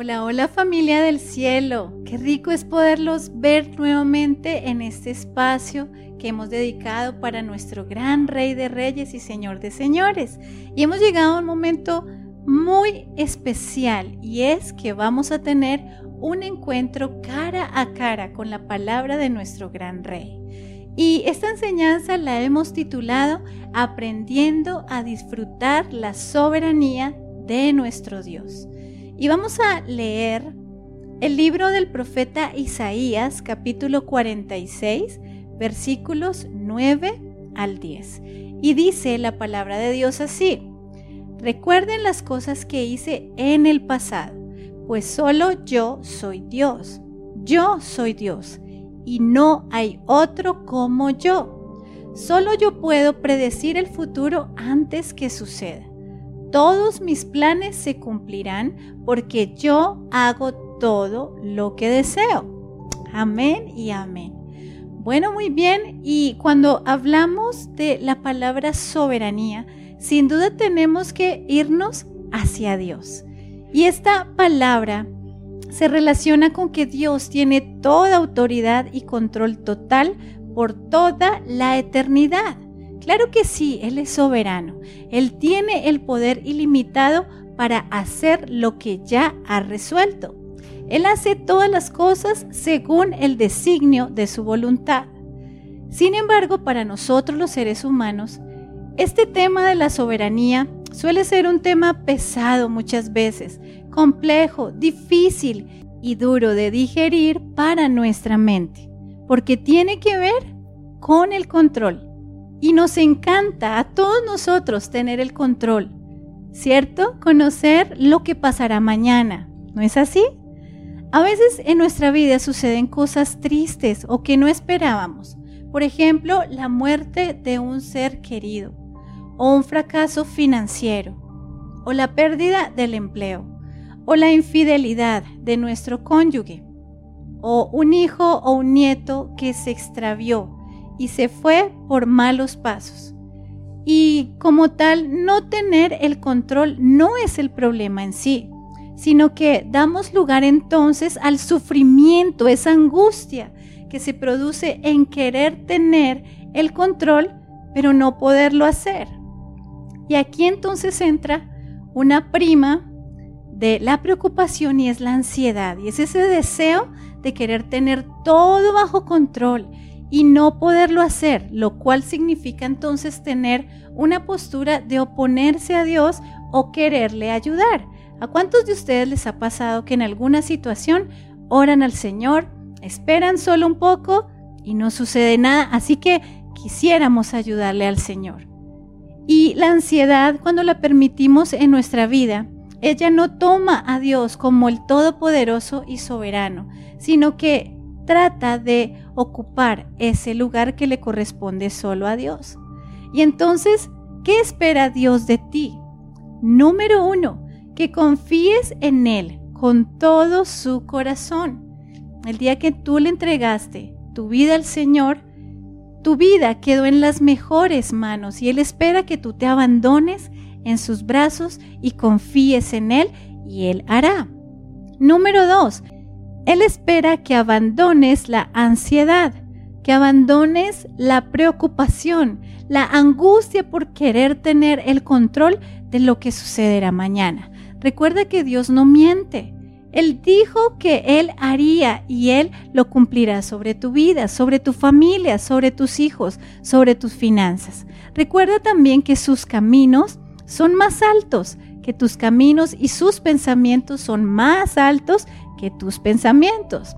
Hola, hola familia del cielo. Qué rico es poderlos ver nuevamente en este espacio que hemos dedicado para nuestro gran Rey de Reyes y Señor de Señores. Y hemos llegado a un momento muy especial y es que vamos a tener un encuentro cara a cara con la palabra de nuestro gran Rey. Y esta enseñanza la hemos titulado Aprendiendo a disfrutar la soberanía de nuestro Dios. Y vamos a leer el libro del profeta Isaías, capítulo 46, versículos 9 al 10. Y dice la palabra de Dios así, recuerden las cosas que hice en el pasado, pues solo yo soy Dios, yo soy Dios, y no hay otro como yo. Solo yo puedo predecir el futuro antes que suceda todos mis planes se cumplirán porque yo hago todo lo que deseo. Amén y amén. Bueno, muy bien. Y cuando hablamos de la palabra soberanía, sin duda tenemos que irnos hacia Dios. Y esta palabra se relaciona con que Dios tiene toda autoridad y control total por toda la eternidad. Claro que sí, Él es soberano. Él tiene el poder ilimitado para hacer lo que ya ha resuelto. Él hace todas las cosas según el designio de su voluntad. Sin embargo, para nosotros los seres humanos, este tema de la soberanía suele ser un tema pesado muchas veces, complejo, difícil y duro de digerir para nuestra mente, porque tiene que ver con el control. Y nos encanta a todos nosotros tener el control, ¿cierto? Conocer lo que pasará mañana, ¿no es así? A veces en nuestra vida suceden cosas tristes o que no esperábamos. Por ejemplo, la muerte de un ser querido, o un fracaso financiero, o la pérdida del empleo, o la infidelidad de nuestro cónyuge, o un hijo o un nieto que se extravió y se fue por malos pasos. Y como tal, no tener el control no es el problema en sí, sino que damos lugar entonces al sufrimiento, esa angustia que se produce en querer tener el control, pero no poderlo hacer. Y aquí entonces entra una prima de la preocupación y es la ansiedad, y es ese deseo de querer tener todo bajo control y no poderlo hacer, lo cual significa entonces tener una postura de oponerse a Dios o quererle ayudar. ¿A cuántos de ustedes les ha pasado que en alguna situación oran al Señor, esperan solo un poco y no sucede nada? Así que quisiéramos ayudarle al Señor. Y la ansiedad, cuando la permitimos en nuestra vida, ella no toma a Dios como el Todopoderoso y Soberano, sino que trata de ocupar ese lugar que le corresponde solo a Dios. Y entonces, ¿qué espera Dios de ti? Número uno, que confíes en Él con todo su corazón. El día que tú le entregaste tu vida al Señor, tu vida quedó en las mejores manos y Él espera que tú te abandones en sus brazos y confíes en Él y Él hará. Número dos, él espera que abandones la ansiedad, que abandones la preocupación, la angustia por querer tener el control de lo que sucederá mañana. Recuerda que Dios no miente. Él dijo que Él haría y Él lo cumplirá sobre tu vida, sobre tu familia, sobre tus hijos, sobre tus finanzas. Recuerda también que sus caminos son más altos, que tus caminos y sus pensamientos son más altos que tus pensamientos.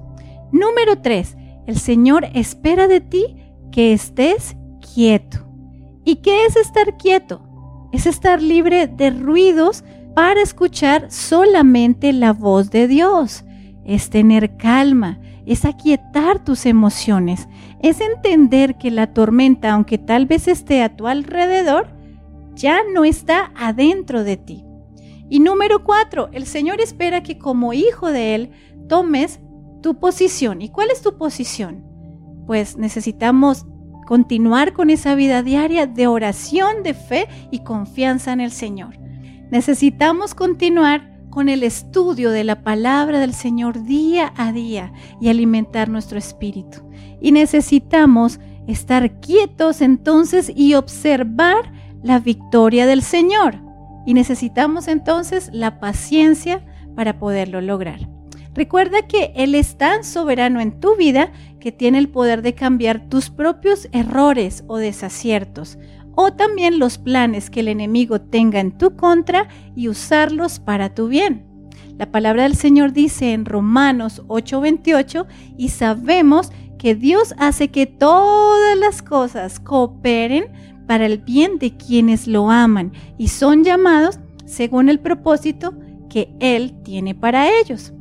Número 3. El Señor espera de ti que estés quieto. ¿Y qué es estar quieto? Es estar libre de ruidos para escuchar solamente la voz de Dios. Es tener calma, es aquietar tus emociones, es entender que la tormenta, aunque tal vez esté a tu alrededor, ya no está adentro de ti. Y número cuatro, el Señor espera que como hijo de Él tomes tu posición. ¿Y cuál es tu posición? Pues necesitamos continuar con esa vida diaria de oración, de fe y confianza en el Señor. Necesitamos continuar con el estudio de la palabra del Señor día a día y alimentar nuestro espíritu. Y necesitamos estar quietos entonces y observar la victoria del Señor. Y necesitamos entonces la paciencia para poderlo lograr. Recuerda que Él es tan soberano en tu vida que tiene el poder de cambiar tus propios errores o desaciertos, o también los planes que el enemigo tenga en tu contra y usarlos para tu bien. La palabra del Señor dice en Romanos 8:28 y sabemos que Dios hace que todas las cosas cooperen para el bien de quienes lo aman y son llamados según el propósito que Él tiene para ellos.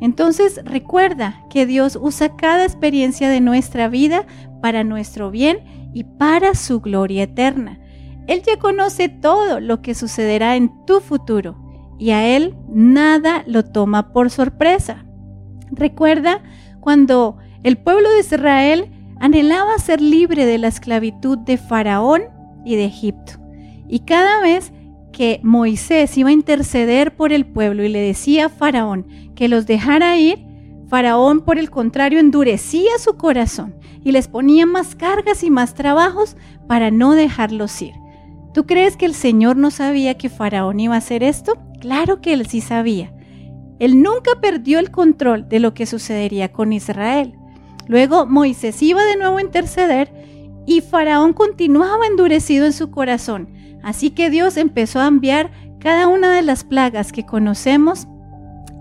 Entonces recuerda que Dios usa cada experiencia de nuestra vida para nuestro bien y para su gloria eterna. Él ya conoce todo lo que sucederá en tu futuro y a Él nada lo toma por sorpresa. Recuerda cuando el pueblo de Israel anhelaba ser libre de la esclavitud de Faraón y de Egipto. Y cada vez que Moisés iba a interceder por el pueblo y le decía a Faraón que los dejara ir, Faraón por el contrario endurecía su corazón y les ponía más cargas y más trabajos para no dejarlos ir. ¿Tú crees que el Señor no sabía que Faraón iba a hacer esto? Claro que él sí sabía. Él nunca perdió el control de lo que sucedería con Israel. Luego Moisés iba de nuevo a interceder y Faraón continuaba endurecido en su corazón. Así que Dios empezó a enviar cada una de las plagas que conocemos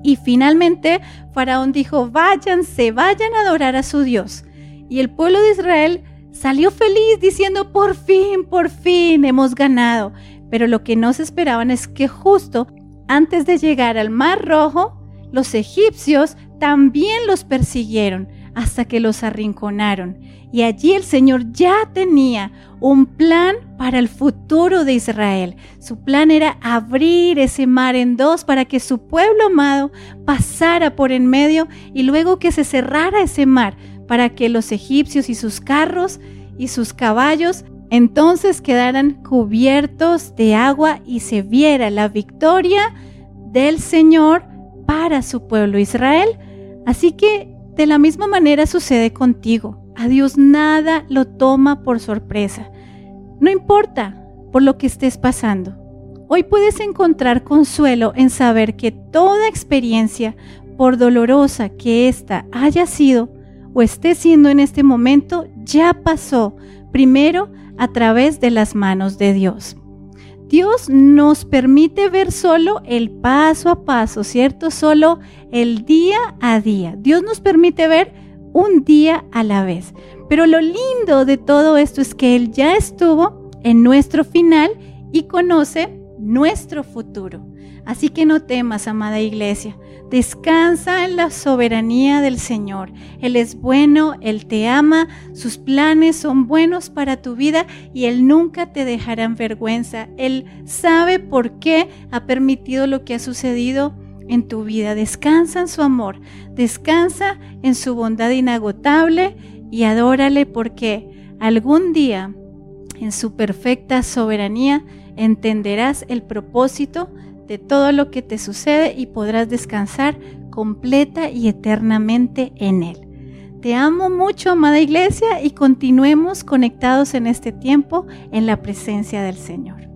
y finalmente Faraón dijo, váyanse, vayan a adorar a su Dios. Y el pueblo de Israel salió feliz diciendo, por fin, por fin hemos ganado. Pero lo que no se esperaban es que justo antes de llegar al Mar Rojo, los egipcios también los persiguieron hasta que los arrinconaron. Y allí el Señor ya tenía un plan para el futuro de Israel. Su plan era abrir ese mar en dos para que su pueblo amado pasara por en medio y luego que se cerrara ese mar para que los egipcios y sus carros y sus caballos entonces quedaran cubiertos de agua y se viera la victoria del Señor para su pueblo Israel. Así que de la misma manera sucede contigo. A Dios nada lo toma por sorpresa. No importa por lo que estés pasando. Hoy puedes encontrar consuelo en saber que toda experiencia, por dolorosa que ésta haya sido o esté siendo en este momento, ya pasó primero a través de las manos de Dios. Dios nos permite ver solo el paso a paso, ¿cierto? Solo el día a día. Dios nos permite ver un día a la vez. Pero lo lindo de todo esto es que Él ya estuvo en nuestro final y conoce nuestro futuro. Así que no temas, amada iglesia. Descansa en la soberanía del Señor. Él es bueno, Él te ama, sus planes son buenos para tu vida y Él nunca te dejará en vergüenza. Él sabe por qué ha permitido lo que ha sucedido en tu vida. Descansa en su amor, descansa en su bondad inagotable y adórale porque algún día en su perfecta soberanía entenderás el propósito de todo lo que te sucede y podrás descansar completa y eternamente en Él. Te amo mucho, amada iglesia, y continuemos conectados en este tiempo en la presencia del Señor.